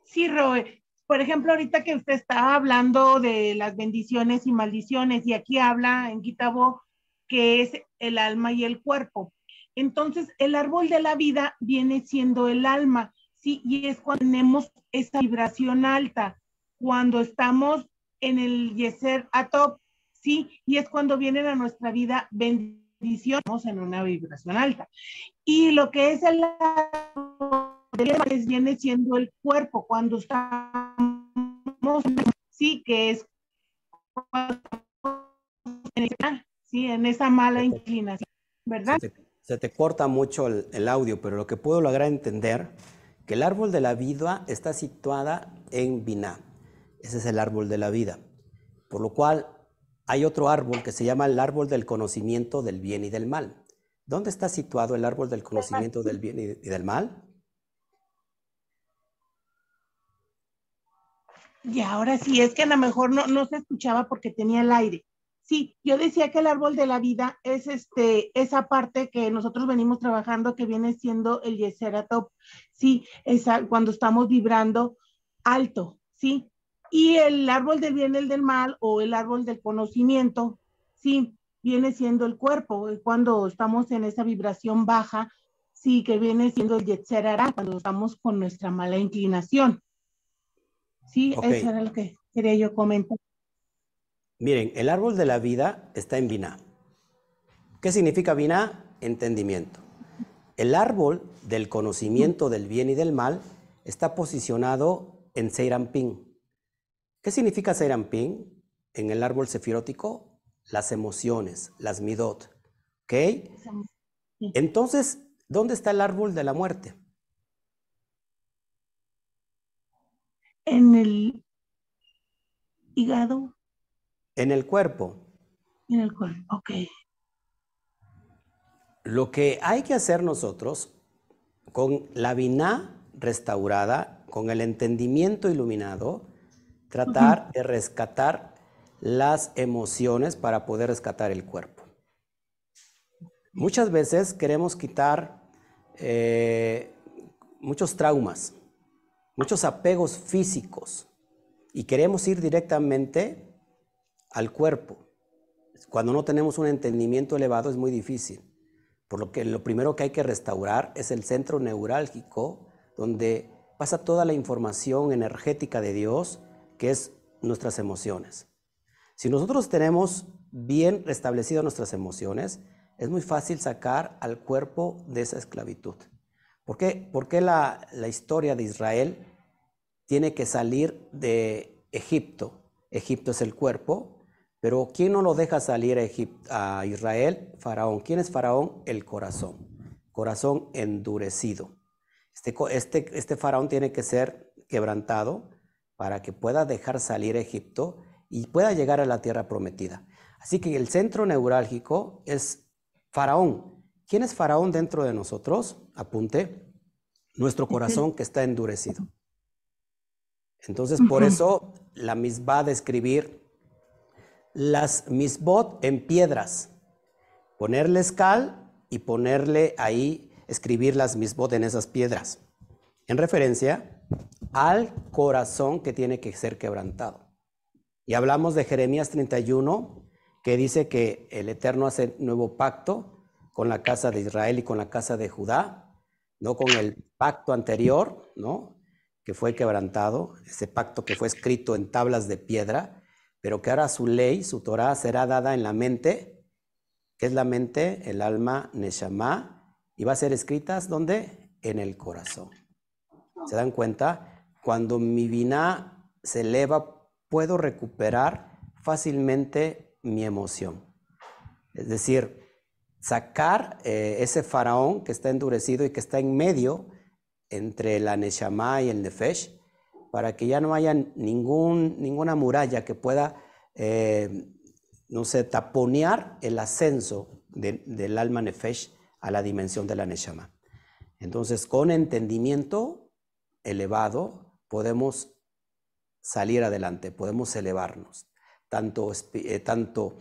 Sí, Roe. Por ejemplo, ahorita que usted está hablando de las bendiciones y maldiciones, y aquí habla en Quitabo que es el alma y el cuerpo. Entonces, el árbol de la vida viene siendo el alma, ¿sí? Y es cuando tenemos esa vibración alta, cuando estamos en el Yeser Atop, ¿sí? Y es cuando vienen a nuestra vida bendiciones en una vibración alta. Y lo que es el árbol viene siendo el cuerpo cuando estamos, sí, que es sí, en esa mala inclinación, ¿verdad? Se te, corta mucho el, audio, pero lo que puedo lograr entender, que el árbol de la vida está situada en Biná. Ese es el árbol de la vida. Por lo cual hay otro árbol que se llama el árbol del conocimiento del bien y del mal. ¿Dónde está situado el árbol del conocimiento del bien y del mal? Y ahora sí, es que a lo mejor no, no se escuchaba porque tenía el aire. Sí, yo decía que el árbol de la vida es este, esa parte que nosotros venimos trabajando que viene siendo el Yeseratop, sí, esa, cuando estamos vibrando alto, sí. Y el árbol del bien el del mal o el árbol del conocimiento, sí, viene siendo el cuerpo, cuando estamos en esa vibración baja, sí, que viene siendo el Yetzerara, cuando estamos con nuestra mala inclinación. Sí, eso era lo que quería yo comentar. Miren, el árbol de la vida está en Biná. ¿Qué significa Biná? Entendimiento. El árbol del conocimiento del bien y del mal está posicionado en Seirampín. ¿Qué significa Seirampín? En el árbol sefirótico, las emociones, las midot. ¿Ok? Entonces, ¿dónde está el árbol de la muerte? En el hígado. En el cuerpo. En el cuerpo, ok. Lo que hay que hacer nosotros con la vina restaurada, con el entendimiento iluminado, tratar de rescatar las emociones para poder rescatar el cuerpo. Muchas veces queremos quitar eh, muchos traumas, muchos apegos físicos y queremos ir directamente al cuerpo. Cuando no tenemos un entendimiento elevado es muy difícil. Por lo que lo primero que hay que restaurar es el centro neurálgico donde pasa toda la información energética de Dios, que es nuestras emociones. Si nosotros tenemos bien restablecidas nuestras emociones, es muy fácil sacar al cuerpo de esa esclavitud. ¿Por qué, ¿Por qué la, historia de Israel tiene que salir de Egipto? Egipto es el cuerpo, pero ¿quién no lo deja salir a, a Israel? Faraón. ¿Quién es Faraón? El corazón. Corazón endurecido. Este, este, este faraón tiene que ser quebrantado para que pueda dejar salir a Egipto y pueda llegar a la tierra prometida. Así que el centro neurálgico es Faraón. ¿Quién es Faraón dentro de nosotros? Apunte. Nuestro corazón que está endurecido. Entonces, por eso la misma de escribir las misbot en piedras. Ponerle cal y ponerle ahí, escribir las misbot en esas piedras. En referencia al corazón que tiene que ser quebrantado. Y hablamos de Jeremías 31, que dice que el Eterno hace nuevo pacto con la casa de Israel y con la casa de Judá, no con el pacto anterior, ¿no? Que fue quebrantado, ese pacto que fue escrito en tablas de piedra, pero que ahora su ley, su Torah, será dada en la mente, que es la mente, el alma, Neshama, y va a ser escritas ¿dónde? En el corazón. ¿Se dan cuenta? Cuando mi vina se eleva, puedo recuperar fácilmente mi emoción. Es decir, sacar eh, ese faraón que está endurecido y que está en medio entre la Neshama y el Nefesh, para que ya no haya ningún, ninguna muralla que pueda, eh, no sé, taponear el ascenso del alma Nefesh a la dimensión de la Neshama. Entonces, con entendimiento elevado, podemos salir adelante, podemos elevarnos tanto, eh, tanto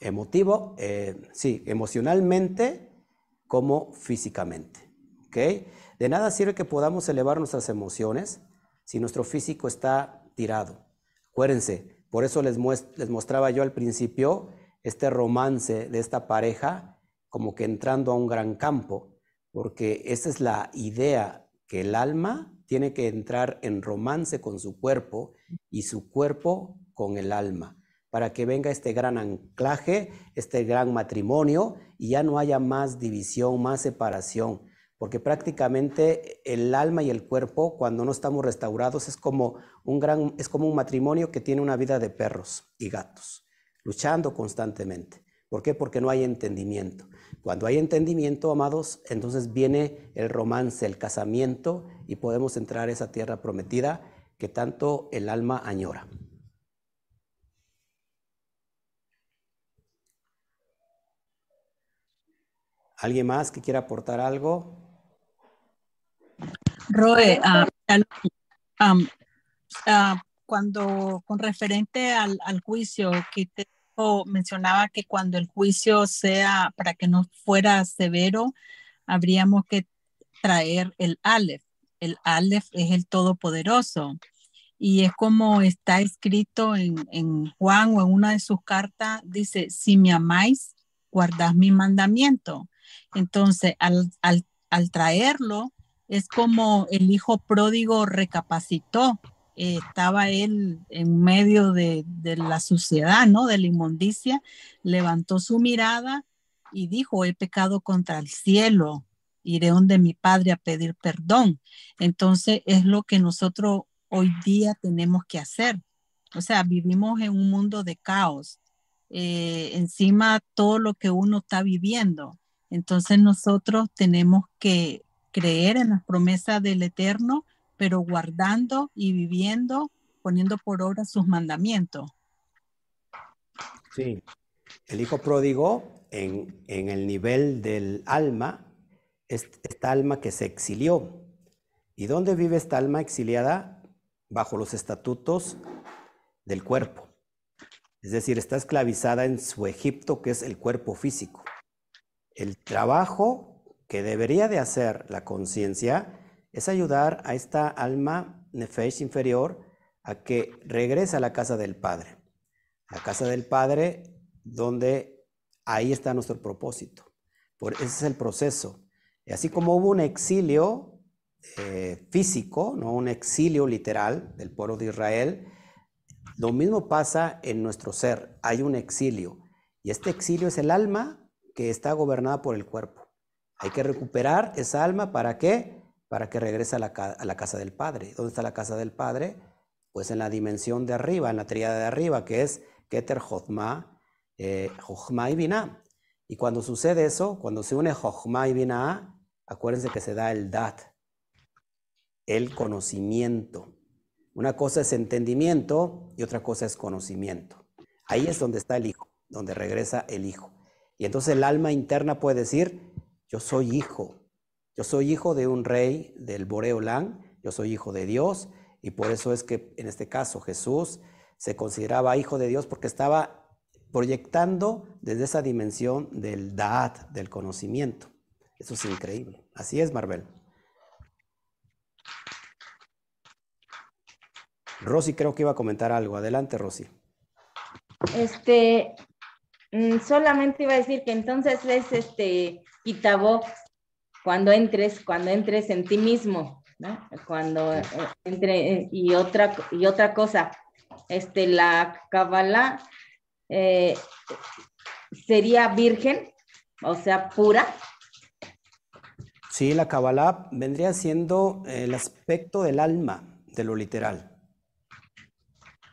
emotivo, eh, sí, emocionalmente como físicamente. ¿okay? De nada sirve que podamos elevar nuestras emociones si nuestro físico está tirado. Acuérdense, por eso les, les mostraba yo al principio este romance de esta pareja como que entrando a un gran campo, porque esa es la idea que el alma tiene que entrar en romance con su cuerpo y su cuerpo con el alma, para que venga este gran anclaje, este gran matrimonio y ya no haya más división, más separación, porque prácticamente el alma y el cuerpo cuando no estamos restaurados es como un gran es como un matrimonio que tiene una vida de perros y gatos, luchando constantemente. ¿Por qué? Porque no hay entendimiento. Cuando hay entendimiento, amados, entonces viene el romance, el casamiento y podemos entrar a esa tierra prometida que tanto el alma añora. ¿Alguien más que quiera aportar algo? Roe, ah, ah, cuando con referente al, juicio que mencionaba que cuando el juicio sea para que no fuera severo, habríamos que traer el Aleph. El Aleph es el Todopoderoso. Y es como está escrito en, en Juan o en una de sus cartas, dice, si me amáis, guardad mi mandamiento. Entonces, al, traerlo, es como el hijo pródigo recapacitó. Eh, estaba él en medio de, la suciedad, ¿no? De la inmundicia, levantó su mirada y dijo, he pecado contra el cielo, iré donde mi padre a pedir perdón. Entonces es lo que nosotros hoy día tenemos que hacer. O sea, vivimos en un mundo de caos. Eh, encima todo lo que uno está viviendo. Entonces nosotros tenemos que creer en las promesas del Eterno, pero guardando y viviendo, poniendo por obra sus mandamientos. Sí, el hijo pródigo en, el nivel del alma, esta alma que se exilió. ¿Y dónde vive esta alma exiliada? Bajo los estatutos del cuerpo. Es decir, está esclavizada en su Egipto, que es el cuerpo físico. El trabajo que debería de hacer la conciencia es ayudar a esta alma nefesh inferior a que regrese a la casa del Padre. La casa del Padre donde ahí está nuestro propósito. Por, ese es el proceso. Y así como hubo un exilio eh, físico, no un exilio literal del pueblo de Israel, lo mismo pasa en nuestro ser. Hay un exilio. Y este exilio es el alma que está gobernada por el cuerpo. Hay que recuperar esa alma para qué? Para que regrese a la, casa del Padre. ¿Dónde está la casa del Padre? Pues en la dimensión de arriba, en la tríada de arriba, que es Keter Jochma, eh, y Binah. Y cuando sucede eso, cuando se une Jochma y Binah, acuérdense que se da el Dat, el conocimiento. Una cosa es entendimiento y otra cosa es conocimiento. Ahí es donde está el Hijo, donde regresa el Hijo. Y entonces el alma interna puede decir, yo soy hijo, yo soy hijo de un rey del Boreolán, yo soy hijo de Dios, y por eso es que en este caso Jesús se consideraba hijo de Dios porque estaba proyectando desde esa dimensión del Da'at, del conocimiento. Eso es increíble. Así es, Marvel. Rosy creo que iba a comentar algo. Adelante, Rosy. Este, solamente iba a decir que entonces es este Kitabo cuando entres, cuando entres en ti mismo, ¿no? Cuando eh, entre y otra y otra cosa, este la Kabbalah eh, sería virgen, o sea, pura. Sí, la Kabbalah vendría siendo el aspecto del alma, de lo literal.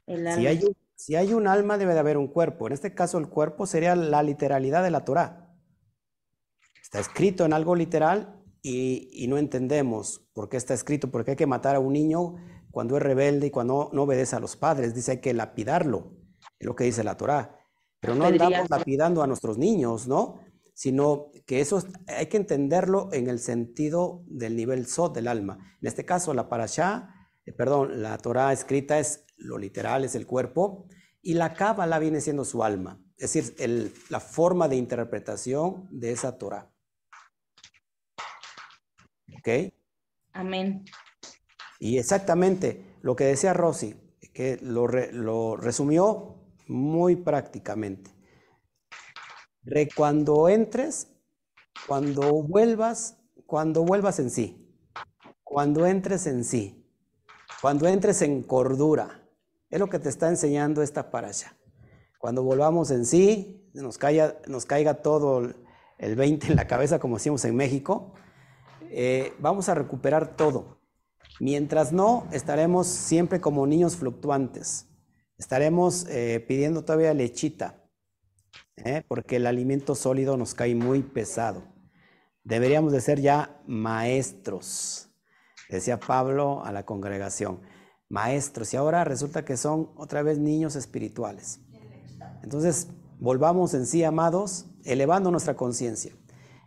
El alma. Si hay si hay un alma, debe de haber un cuerpo. En este caso, el cuerpo sería la literalidad de la Torah. Está escrito en algo literal y, no entendemos por qué está escrito, porque hay que matar a un niño cuando es rebelde y cuando no obedece a los padres. Dice hay que lapidarlo, es lo que dice la Torah. Pero no andamos lapidando a nuestros niños, ¿no? Sino que eso hay que entenderlo en el sentido del nivel Sot del alma. En este caso, la parashá, eh, perdón, la Torah escrita es lo literal, es el cuerpo, y la Cábala viene siendo su alma, es decir, la forma de interpretación de esa Torah. ¿Ok? Amén. Y exactamente lo que decía Rosy, que lo, lo resumió muy prácticamente. cuando entres, cuando vuelvas, cuando vuelvas en sí, cuando entres en sí, cuando entres en cordura, es lo que te está enseñando esta parasha. Cuando volvamos en sí, nos caiga, todo el 20 en la cabeza, como decimos en México, eh, vamos a recuperar todo. Mientras no, estaremos siempre como niños fluctuantes. Estaremos eh, pidiendo todavía lechita, ¿eh? porque el alimento sólido nos cae muy pesado. Deberíamos de ser ya maestros, decía Pablo a la congregación maestros y ahora resulta que son otra vez niños espirituales. Entonces, volvamos en sí, amados, elevando nuestra conciencia.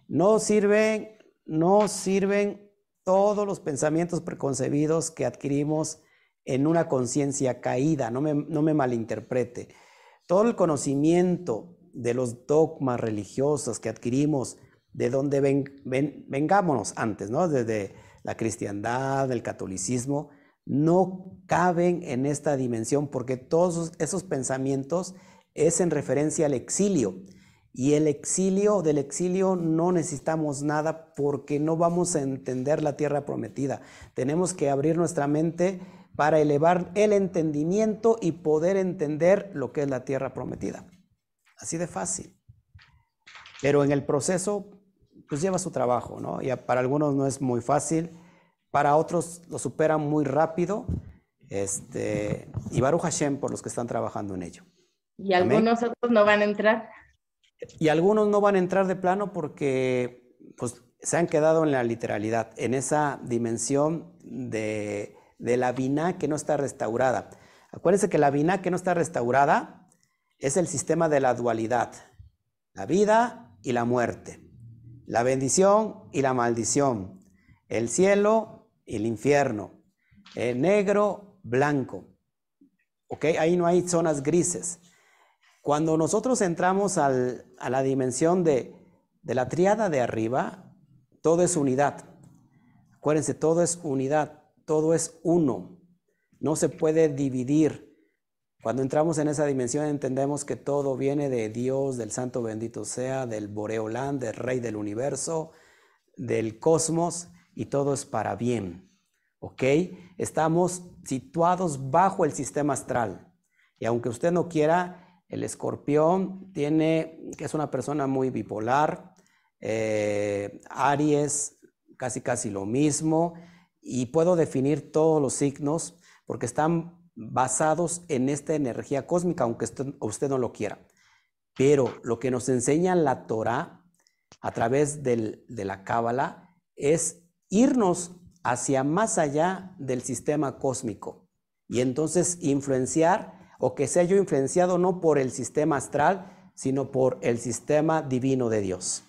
No sirven, no sirven todos los pensamientos preconcebidos que adquirimos en una conciencia caída, no me, no me malinterprete. Todo el conocimiento de los dogmas religiosos que adquirimos, de donde ven, vengámonos antes, ¿no? Desde la cristiandad, el catolicismo, no caben en esta dimensión porque todos esos pensamientos es en referencia al exilio. Y el exilio, del exilio no necesitamos nada porque no vamos a entender la tierra prometida. Tenemos que abrir nuestra mente para elevar el entendimiento y poder entender lo que es la tierra prometida. Así de fácil. Pero en el proceso, pues lleva su trabajo, ¿no? Y para algunos no es muy fácil para otros lo superan muy rápido. Este, y Baruch Hashem por los que están trabajando en ello. ¿Y algunos otros no van a entrar? Y algunos no van a entrar de plano porque pues, se han quedado en la literalidad, en esa dimensión de, de la vina que no está restaurada. Acuérdense que la vina que no está restaurada es el sistema de la dualidad, la vida y la muerte, la bendición y la maldición, el cielo el infierno. Eh, negro, blanco. ¿Ok? Ahí no hay zonas grises. Cuando nosotros entramos a la dimensión de, de la triada de arriba, todo es unidad. Acuérdense, todo es unidad, todo es uno. No se puede dividir. Cuando entramos en esa dimensión entendemos que todo viene de Dios, del Santo bendito sea, del Boreolán, del Rey del Universo, del cosmos, y todo es para bien. ¿Ok? Estamos situados bajo el sistema astral. Y aunque usted no quiera, el escorpión tiene, que es una persona muy bipolar, eh, Aries, casi casi lo mismo, y puedo definir todos los signos porque están basados en esta energía cósmica, aunque usted, no lo quiera. Pero lo que nos enseña la Torah a través del- de la Cábala es irnos hacia más allá del sistema cósmico y entonces influenciar o que sea yo influenciado no por el sistema astral, sino por el sistema divino de Dios.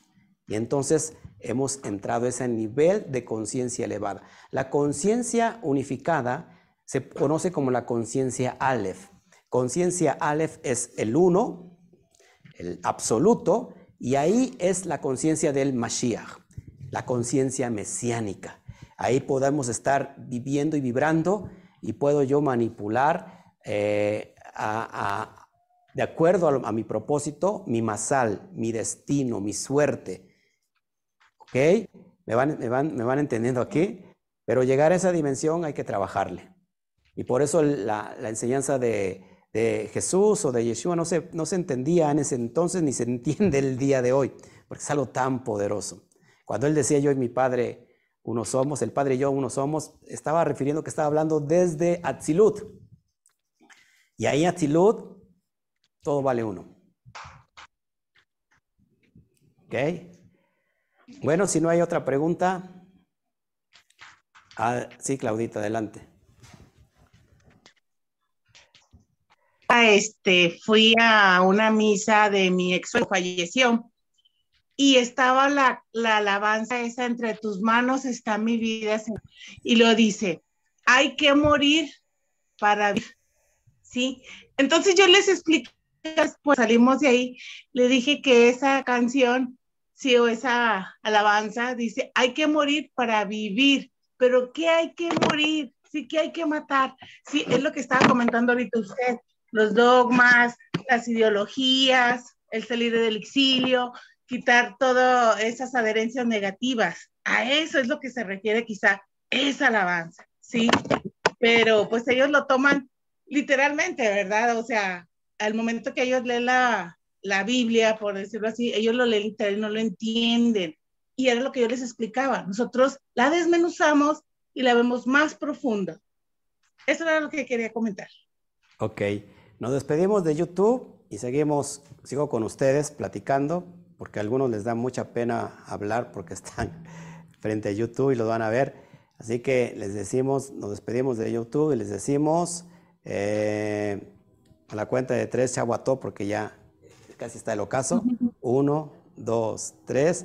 Y entonces hemos entrado a ese nivel de conciencia elevada. La conciencia unificada se conoce como la conciencia Aleph. Conciencia Aleph es el uno, el absoluto, y ahí es la conciencia del Mashiach, la conciencia mesiánica. Ahí podemos estar viviendo y vibrando y puedo yo manipular eh, de acuerdo a, mi propósito, mi masal, mi destino, mi suerte. ¿Ok? ¿Me van, me van, me van entendiendo aquí? Pero llegar a esa dimensión hay que trabajarle. Y por eso la, enseñanza de, de Jesús o de Yeshua no se, no se entendía en ese entonces ni se entiende el día de hoy, porque es algo tan poderoso. Cuando él decía yo y mi padre uno somos, el padre y yo uno somos, estaba refiriendo que estaba hablando desde Atzilut. Y ahí Atzilut, todo vale uno. ¿Ok? Bueno, si no hay otra pregunta. Ah, sí, Claudita, adelante. este, fui a una misa de mi ex falleció y estaba la, la alabanza esa entre tus manos está mi vida Señor". y lo dice hay que morir para vivir sí entonces yo les expliqué pues salimos de ahí le dije que esa canción sí o esa alabanza dice hay que morir para vivir pero qué hay que morir sí que hay que matar sí es lo que estaba comentando ahorita usted los dogmas, las ideologías, el salir del exilio, quitar todas esas adherencias negativas. A eso es lo que se refiere quizá esa alabanza, ¿sí? Pero pues ellos lo toman literalmente, ¿verdad? O sea, al momento que ellos leen la, la Biblia, por decirlo así, ellos lo leen literal no lo entienden. Y era lo que yo les explicaba. Nosotros la desmenuzamos y la vemos más profunda. Eso era lo que quería comentar. Ok, nos despedimos de YouTube y seguimos, sigo con ustedes platicando, porque a algunos les da mucha pena hablar porque están frente a YouTube y lo van a ver. Así que les decimos, nos despedimos de YouTube y les decimos eh, a la cuenta de tres, Chaguató, porque ya casi está el ocaso. Uno, dos, tres.